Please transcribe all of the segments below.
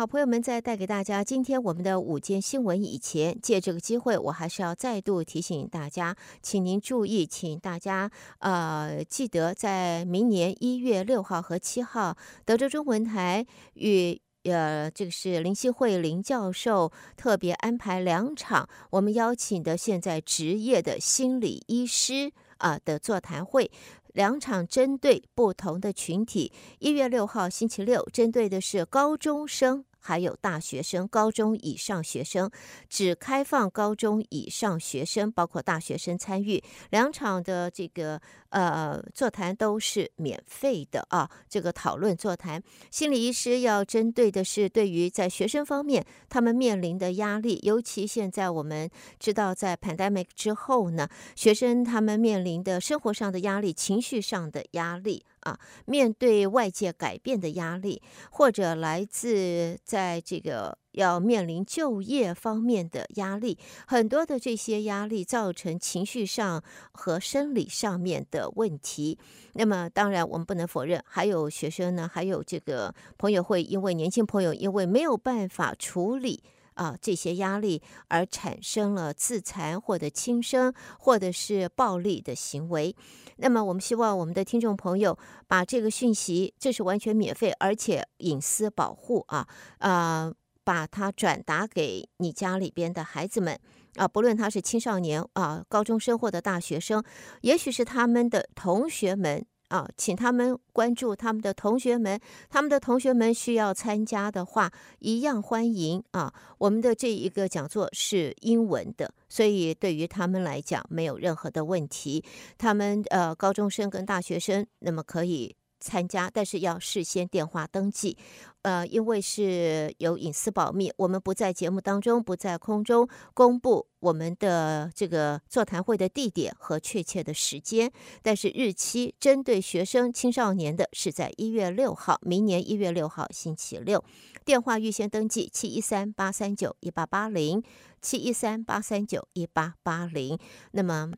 好，朋友们，在带给大家今天我们的午间新闻以前，借这个机会，我还是要再度提醒大家，请您注意，请大家呃记得，在明年一月六号和七号，德州中文台与呃这个是林希慧林教授特别安排两场，我们邀请的现在职业的心理医师啊、的座谈会。两场针对不同的群体，一月六号星期六，针对的是高中生。还有大学生、高中以上学生，只开放高中以上学生，包括大学生参与。两场的这个呃座谈都是免费的啊。这个讨论座谈，心理医师要针对的是对于在学生方面他们面临的压力，尤其现在我们知道在 pandemic 之后呢，学生他们面临的生活上的压力、情绪上的压力。啊，面对外界改变的压力，或者来自在这个要面临就业方面的压力，很多的这些压力造成情绪上和生理上面的问题。那么，当然我们不能否认，还有学生呢，还有这个朋友会因为年轻朋友因为没有办法处理。啊，这些压力而产生了自残或者轻生，或者是暴力的行为。那么，我们希望我们的听众朋友把这个讯息，这是完全免费，而且隐私保护啊，呃，把它转达给你家里边的孩子们啊，不论他是青少年啊、高中生或者大学生，也许是他们的同学们。啊，请他们关注他们的同学们，他们的同学们需要参加的话，一样欢迎啊。我们的这一个讲座是英文的，所以对于他们来讲没有任何的问题。他们呃，高中生跟大学生，那么可以。参加，但是要事先电话登记，呃，因为是有隐私保密，我们不在节目当中，不在空中公布我们的这个座谈会的地点和确切的时间，但是日期针对学生青少年的是在一月六号，明年一月六号星期六，电话预先登记七一三八三九一八八零七一三八三九一八八零，那么。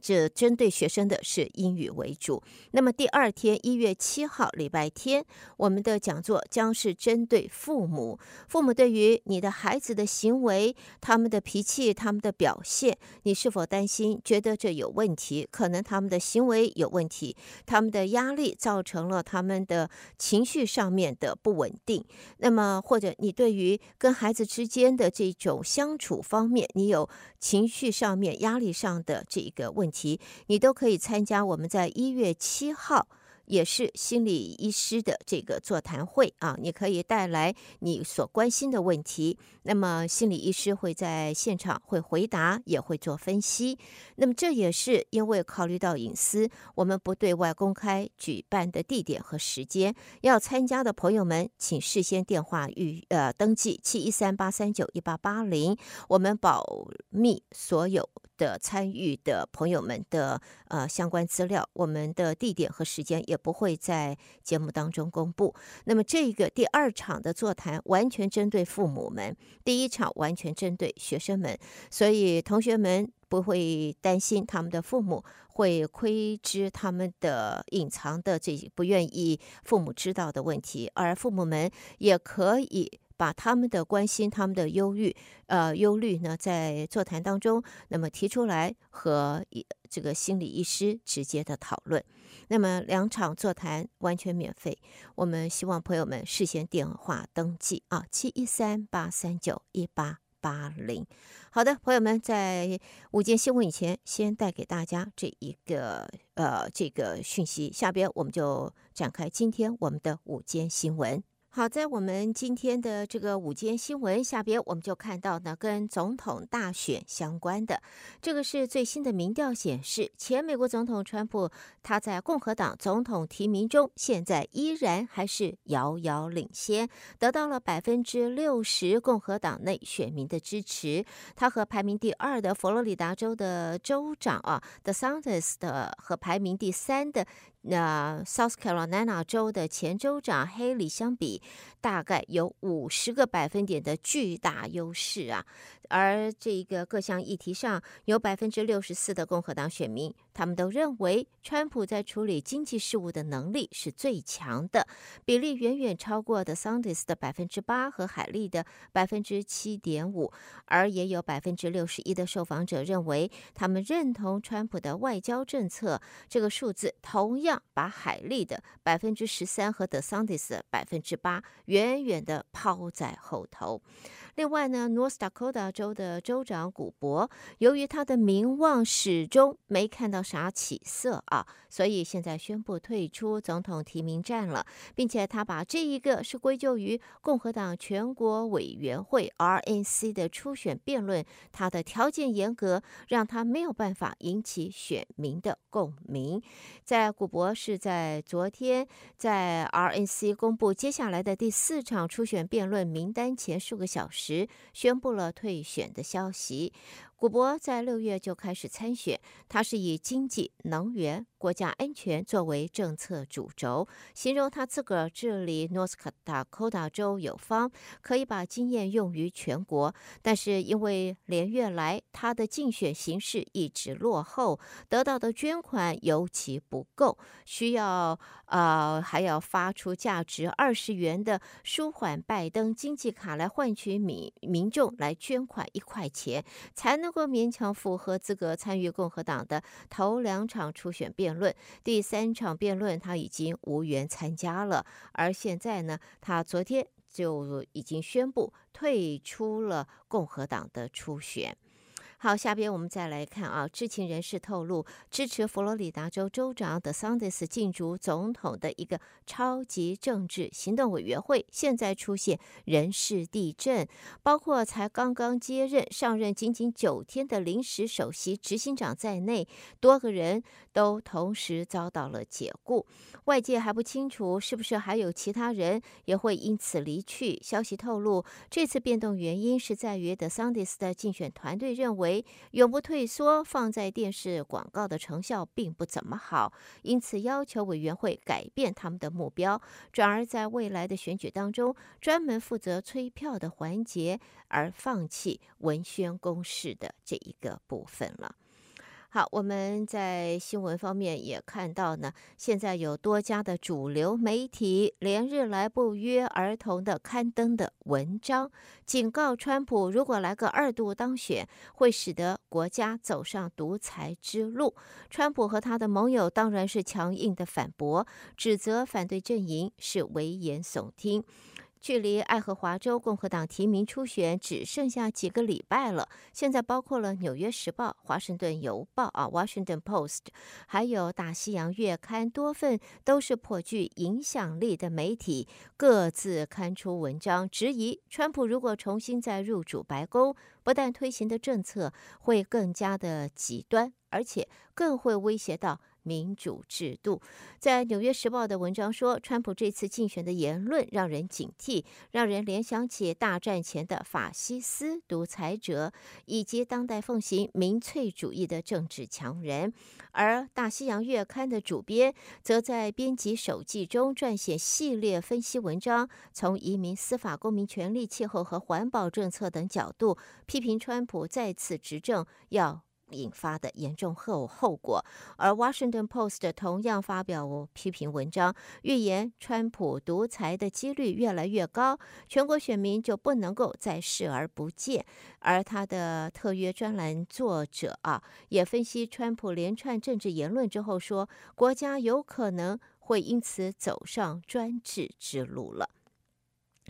这针对学生的是英语为主。那么第二天一月七号礼拜天，我们的讲座将是针对父母。父母对于你的孩子的行为、他们的脾气、他们的表现，你是否担心？觉得这有问题？可能他们的行为有问题，他们的压力造成了他们的情绪上面的不稳定。那么或者你对于跟孩子之间的这种相处方面，你有情绪上面压力上的这个。问题，你都可以参加。我们在一月七号也是心理医师的这个座谈会啊，你可以带来你所关心的问题。那么心理医师会在现场会回答，也会做分析。那么这也是因为考虑到隐私，我们不对外公开举办的地点和时间。要参加的朋友们，请事先电话预呃登记七一三八三九一八八零，我们保密所有。的参与的朋友们的呃相关资料，我们的地点和时间也不会在节目当中公布。那么这个第二场的座谈完全针对父母们，第一场完全针对学生们，所以同学们不会担心他们的父母会窥知他们的隐藏的这不愿意父母知道的问题，而父母们也可以。把他们的关心、他们的忧郁、呃忧虑呢，在座谈当中，那么提出来和这个心理医师直接的讨论。那么两场座谈完全免费，我们希望朋友们事先电话登记啊，七一三八三九一八八零。好的，朋友们，在午间新闻以前，先带给大家这一个呃这个讯息，下边我们就展开今天我们的午间新闻。好，在我们今天的这个午间新闻下边，我们就看到呢，跟总统大选相关的，这个是最新的民调显示，前美国总统川普他在共和党总统提名中，现在依然还是遥遥领先，得到了百分之六十共和党内选民的支持。他和排名第二的佛罗里达州的州长啊，The s a n t e s 的和排名第三的。那 South Carolina 州的前州长黑里相比，大概有五十个百分点的巨大优势啊。而这个各项议题上，有百分之六十四的共和党选民他们都认为川普在处理经济事务的能力是最强的，比例远远超过的桑迪斯的百分之八和海利的百分之七点五，而也有百分之六十一的受访者认为他们认同川普的外交政策。这个数字同样把海利的百分之十三和德桑蒂斯的百分之八远远的抛在后头。另外呢，North Dakota 州的州长古博，由于他的名望始终没看到啥起色啊，所以现在宣布退出总统提名战了，并且他把这一个是归咎于共和党全国委员会 RNC 的初选辩论，他的条件严格，让他没有办法引起选民的共鸣。在古博是在昨天在 RNC 公布接下来的第四场初选辩论名单前数个小时。时宣布了退选的消息。古博在六月就开始参选，他是以经济、能源、国家安全作为政策主轴，形容他自个儿治理 North Dakota 州有方，可以把经验用于全国。但是因为连月来他的竞选形势一直落后，得到的捐款尤其不够，需要呃还要发出价值二十元的舒缓拜登经济卡来换取民民众来捐款一块钱，才能。能够勉强符合资格参与共和党的头两场初选辩论，第三场辩论他已经无缘参加了。而现在呢，他昨天就已经宣布退出了共和党的初选。好，下边我们再来看啊，知情人士透露，支持佛罗里达州州长德桑蒂斯竞逐总统的一个超级政治行动委员会，现在出现人事地震，包括才刚刚接任上任仅仅九天的临时首席执行长在内，多个人都同时遭到了解雇。外界还不清楚是不是还有其他人也会因此离去。消息透露，这次变动原因是在于德桑蒂斯的竞选团队认为。永不退缩，放在电视广告的成效并不怎么好，因此要求委员会改变他们的目标，转而在未来的选举当中专门负责催票的环节，而放弃文宣公示的这一个部分了。好，我们在新闻方面也看到呢，现在有多家的主流媒体连日来不约而同的刊登的文章，警告川普，如果来个二度当选，会使得国家走上独裁之路。川普和他的盟友当然是强硬的反驳，指责反对阵营是危言耸听。距离爱荷华州共和党提名初选只剩下几个礼拜了。现在包括了《纽约时报》、《华盛顿邮报》啊，《Washington Post》，还有《大西洋月刊》，多份都是颇具影响力的媒体，各自刊出文章质疑川普如果重新再入主白宫，不但推行的政策会更加的极端，而且更会威胁到。民主制度，在《纽约时报》的文章说，川普这次竞选的言论让人警惕，让人联想起大战前的法西斯独裁者，以及当代奉行民粹主义的政治强人。而《大西洋月刊》的主编则在编辑手记中撰写系列分析文章，从移民、司法、公民权利、气候和环保政策等角度批评川普再次执政要。引发的严重后后果，而《Washington Post》同样发表批评文章，预言川普独裁的几率越来越高，全国选民就不能够再视而不见。而他的特约专栏作者啊，也分析川普连串政治言论之后说，国家有可能会因此走上专制之路了。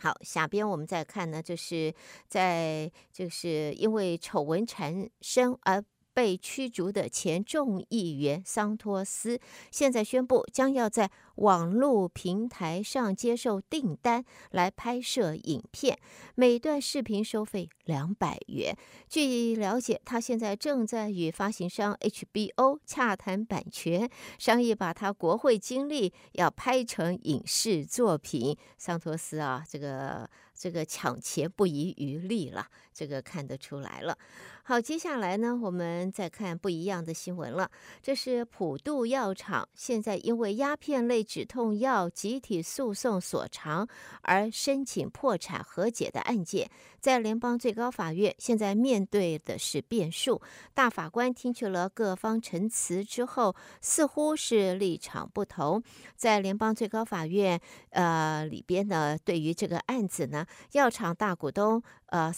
好，下边我们再看呢，就是在就是因为丑闻缠身而。被驱逐的前众议员桑托斯，现在宣布将要在网络平台上接受订单来拍摄影片，每段视频收费两百元。据了解，他现在正在与发行商 HBO 洽谈版权，商议把他国会经历要拍成影视作品。桑托斯啊，这个。这个抢钱不遗余力了，这个看得出来了。好，接下来呢，我们再看不一样的新闻了。这是普渡药厂现在因为鸦片类止痛药集体诉讼所长而申请破产和解的案件，在联邦最高法院现在面对的是辩诉。大法官听取了各方陈词之后，似乎是立场不同。在联邦最高法院呃里边呢，对于这个案子呢，药厂大股东呃。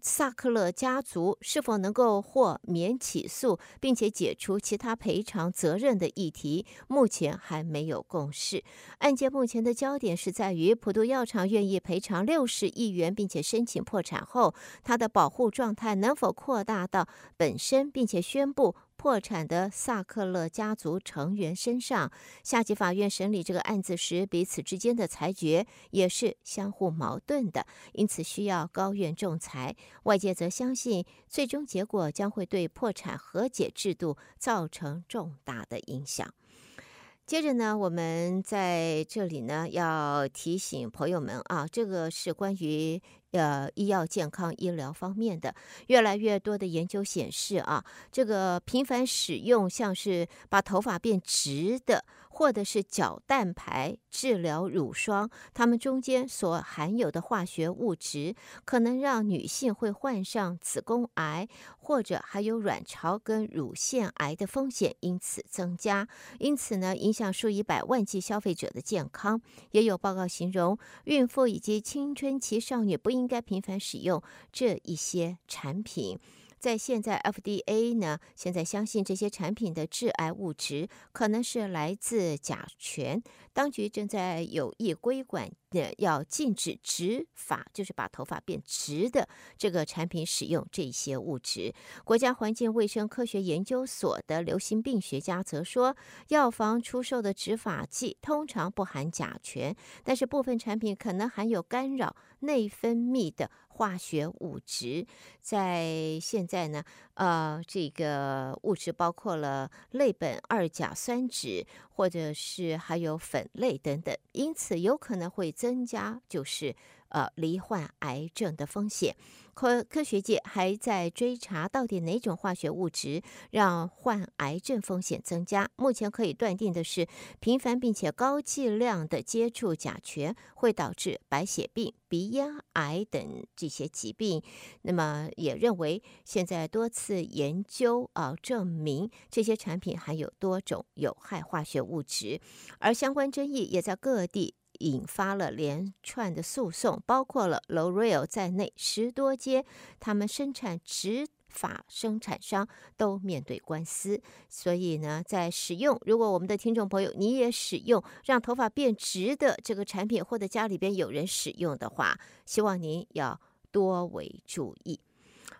萨克勒家族是否能够获免起诉，并且解除其他赔偿责任的议题，目前还没有共识。案件目前的焦点是在于普渡药厂愿意赔偿六十亿元，并且申请破产后，它的保护状态能否扩大到本身，并且宣布。破产的萨克勒家族成员身上，下级法院审理这个案子时，彼此之间的裁决也是相互矛盾的，因此需要高院仲裁。外界则相信，最终结果将会对破产和解制度造成重大的影响。接着呢，我们在这里呢要提醒朋友们啊，这个是关于。呃，医药健康医疗方面的越来越多的研究显示啊，这个频繁使用像是把头发变直的，或者是角蛋白治疗乳霜，它们中间所含有的化学物质，可能让女性会患上子宫癌，或者还有卵巢跟乳腺癌的风险因此增加。因此呢，影响数以百万计消费者的健康。也有报告形容，孕妇以及青春期少女不应。该频繁使用这一些产品。在现在，FDA 呢，现在相信这些产品的致癌物质可能是来自甲醛。当局正在有意规管，呃，要禁止植发，就是把头发变直的这个产品使用这些物质。国家环境卫生科学研究所的流行病学家则说，药房出售的植发剂通常不含甲醛，但是部分产品可能含有干扰内分泌的。化学物质在现在呢，呃，这个物质包括了类苯二甲酸酯，或者是还有粉类等等，因此有可能会增加就是呃罹患癌症的风险。科科学界还在追查到底哪种化学物质让患癌症风险增加。目前可以断定的是，频繁并且高剂量的接触甲醛会导致白血病、鼻咽癌等这些疾病。那么也认为，现在多次研究啊证明这些产品含有多种有害化学物质，而相关争议也在各地。引发了连串的诉讼，包括了 L'Oreal 在内十多间他们生产植发生产商都面对官司。所以呢，在使用，如果我们的听众朋友你也使用让头发变直的这个产品，或者家里边有人使用的话，希望您要多为注意。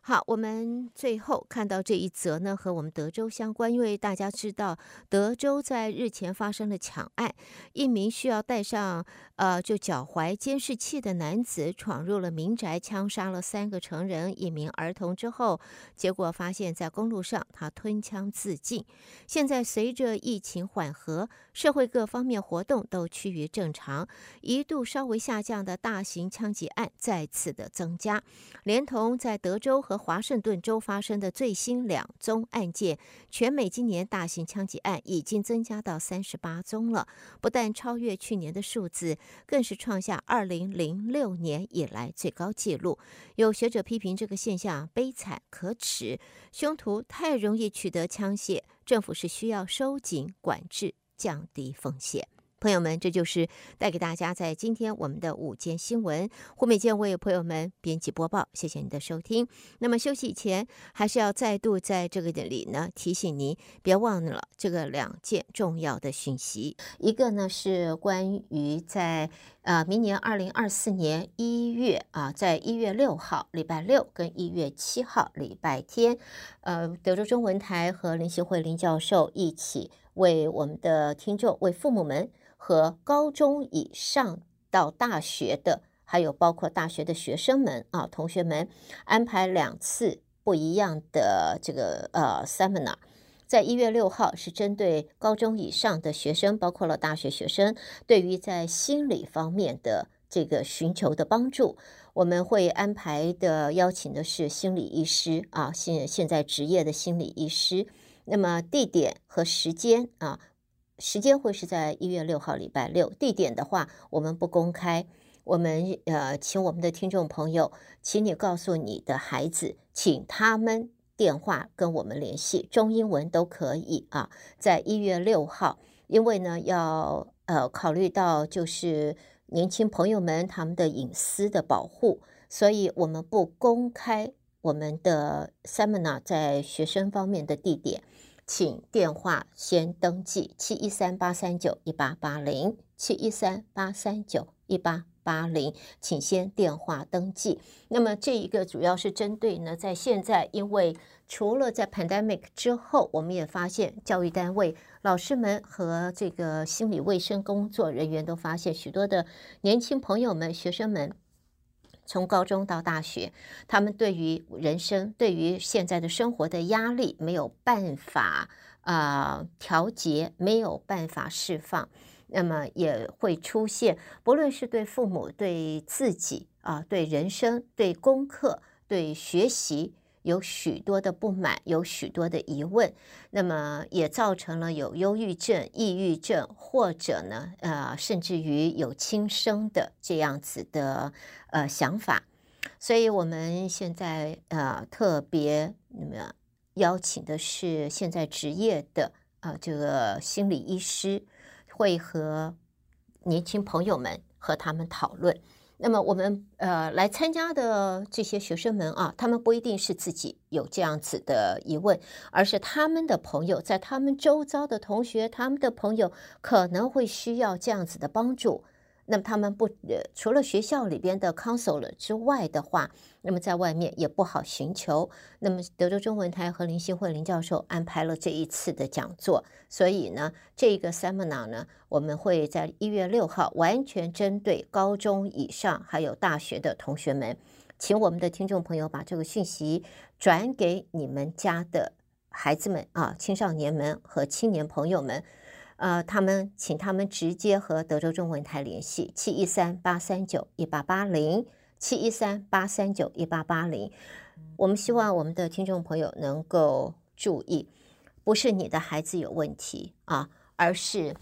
好，我们最后看到这一则呢，和我们德州相关，因为大家知道德州在日前发生了抢案，一名需要戴上呃就脚踝监视器的男子闯入了民宅，枪杀了三个成人、一名儿童之后，结果发现在公路上他吞枪自尽。现在随着疫情缓和，社会各方面活动都趋于正常，一度稍微下降的大型枪击案再次的增加，连同在德州和华盛顿州发生的最新两宗案件，全美今年大型枪击案已经增加到三十八宗了，不但超越去年的数字，更是创下二零零六年以来最高纪录。有学者批评这个现象悲惨可耻，凶徒太容易取得枪械，政府是需要收紧管制，降低风险。朋友们，这就是带给大家在今天我们的午间新闻。胡美健为朋友们编辑播报，谢谢您的收听。那么休息前，还是要再度在这个里呢提醒您，别忘了这个两件重要的讯息。一个呢是关于在呃明年二零二四年一月啊，在一月六号礼拜六跟一月七号礼拜天，呃，德州中文台和林秀慧林教授一起为我们的听众、为父母们。和高中以上到大学的，还有包括大学的学生们啊，同学们安排两次不一样的这个呃 seminar，在一月六号是针对高中以上的学生，包括了大学学生，对于在心理方面的这个寻求的帮助。我们会安排的邀请的是心理医师啊，现现在职业的心理医师。那么地点和时间啊，时间会是在一月六号礼拜六，地点的话我们不公开。我们呃，请我们的听众朋友，请你告诉你的孩子，请他们电话跟我们联系，中英文都可以啊。在一月六号，因为呢要呃考虑到就是年轻朋友们他们的隐私的保护，所以我们不公开我们的 seminar 在学生方面的地点，请电话先登记七一三八三九一八八零七一三八三九一八。八零，请先电话登记。那么这一个主要是针对呢，在现在，因为除了在 pandemic 之后，我们也发现教育单位、老师们和这个心理卫生工作人员都发现许多的年轻朋友们、学生们，从高中到大学，他们对于人生、对于现在的生活的压力没有办法啊、调节，没有办法释放。那么也会出现，不论是对父母、对自己啊、对人生、对功课、对学习，有许多的不满，有许多的疑问。那么也造成了有忧郁症、抑郁症，或者呢，呃，甚至于有轻生的这样子的呃想法。所以我们现在呃特别那么邀请的是现在职业的啊、呃、这个心理医师。会和年轻朋友们和他们讨论。那么我们呃来参加的这些学生们啊，他们不一定是自己有这样子的疑问，而是他们的朋友，在他们周遭的同学，他们的朋友可能会需要这样子的帮助。那么他们不呃，除了学校里边的 counselor 之外的话，那么在外面也不好寻求。那么德州中文台和林信惠林教授安排了这一次的讲座，所以呢，这个 seminar 呢，我们会在一月六号完全针对高中以上还有大学的同学们，请我们的听众朋友把这个讯息转给你们家的孩子们啊，青少年们和青年朋友们。呃，他们请他们直接和德州中文台联系，七一三八三九一八八零，七一三八三九一八八零。我们希望我们的听众朋友能够注意，不是你的孩子有问题啊，而是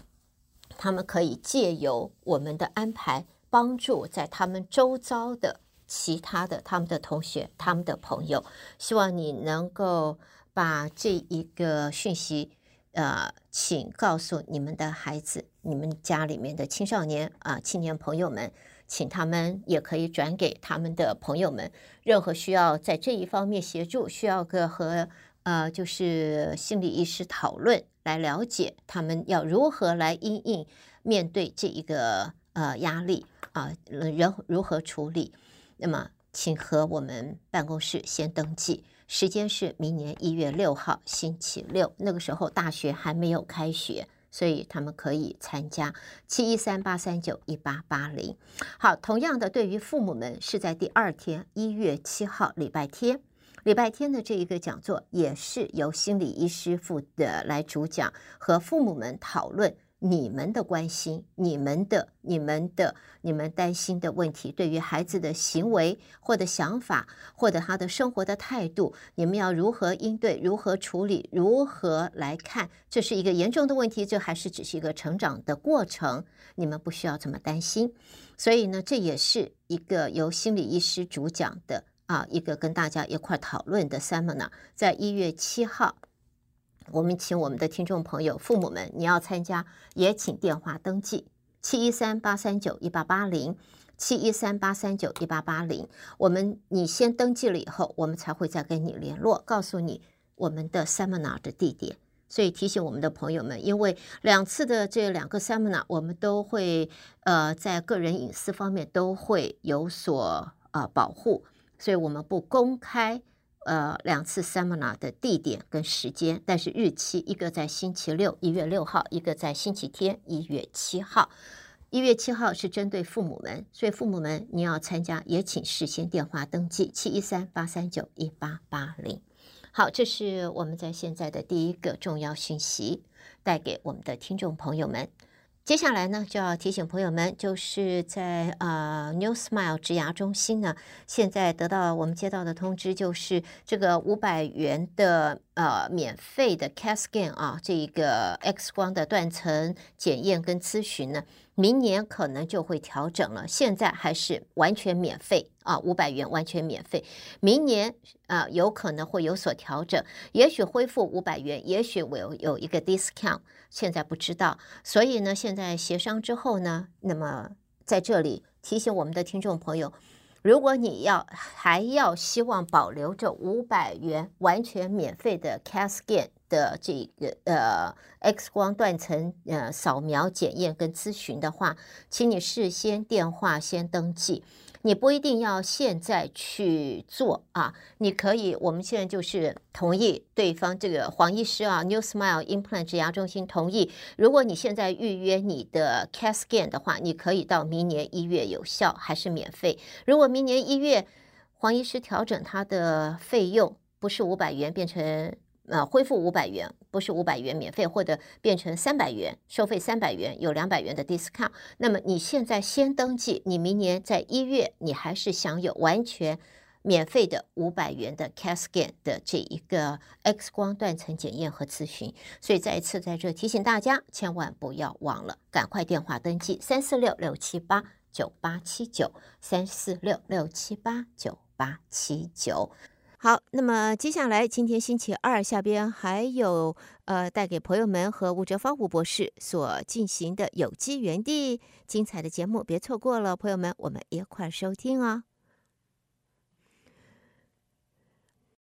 他们可以借由我们的安排，帮助在他们周遭的其他的他们的同学、他们的朋友。希望你能够把这一个讯息。呃，请告诉你们的孩子，你们家里面的青少年啊、青年朋友们，请他们也可以转给他们的朋友们。任何需要在这一方面协助，需要个和呃，就是心理医师讨论，来了解他们要如何来因应面对这一个呃压力啊，人、如何处理。那么，请和我们办公室先登记。时间是明年一月六号星期六，那个时候大学还没有开学，所以他们可以参加七一三八三九一八八零。好，同样的，对于父母们是在第二天一月七号礼拜天，礼拜天的这一个讲座也是由心理医师负责来主讲，和父母们讨论。你们的关心，你们的、你们的、你们担心的问题，对于孩子的行为或者想法，或者他的生活的态度，你们要如何应对？如何处理？如何来看？这是一个严重的问题，这还是只是一个成长的过程？你们不需要这么担心。所以呢，这也是一个由心理医师主讲的啊，一个跟大家一块讨论的 seminar，在一月七号。我们请我们的听众朋友、父母们，你要参加也请电话登记七一三八三九一八八零七一三八三九一八八零。我们你先登记了以后，我们才会再跟你联络，告诉你我们的 seminar 的地点。所以提醒我们的朋友们，因为两次的这两个 seminar，我们都会呃在个人隐私方面都会有所呃保护，所以我们不公开。呃，两次 seminar 的地点跟时间，但是日期一个在星期六一月六号，一个在星期天一月七号。一月七号是针对父母们，所以父母们你要参加，也请事先电话登记七一三八三九一八八零。好，这是我们在现在的第一个重要讯息，带给我们的听众朋友们。接下来呢，就要提醒朋友们，就是在呃 New Smile 植牙中心呢，现在得到我们接到的通知，就是这个五百元的呃免费的 CAT Scan 啊，这一个 X 光的断层检验跟咨询呢。明年可能就会调整了，现在还是完全免费啊，五百元完全免费。明年啊，有可能会有所调整，也许恢复五百元，也许我有有一个 discount，现在不知道。所以呢，现在协商之后呢，那么在这里提醒我们的听众朋友，如果你要还要希望保留这五百元完全免费的 CAT scan。的这个呃 X 光断层呃扫描检验跟咨询的话，请你事先电话先登记，你不一定要现在去做啊，你可以，我们现在就是同意对方这个黄医师啊，New Smile Implant 植牙中心同意，如果你现在预约你的 CAT scan 的话，你可以到明年一月有效，还是免费。如果明年一月黄医师调整他的费用，不是五百元变成。呃，恢复五百元，不是五百元免费，或者变成三百元，收费三百元，有两百元的 discount。那么你现在先登记，你明年在一月，你还是享有完全免费的五百元的 CAT scan 的这一个 X 光断层检验和咨询。所以再一次在这提醒大家，千万不要忘了，赶快电话登记三四六六七八九八七九三四六六七八九八七九。好，那么接下来今天星期二下边还有呃带给朋友们和吴哲芳吴博士所进行的有机园地精彩的节目，别错过了，朋友们，我们一块儿收听哦。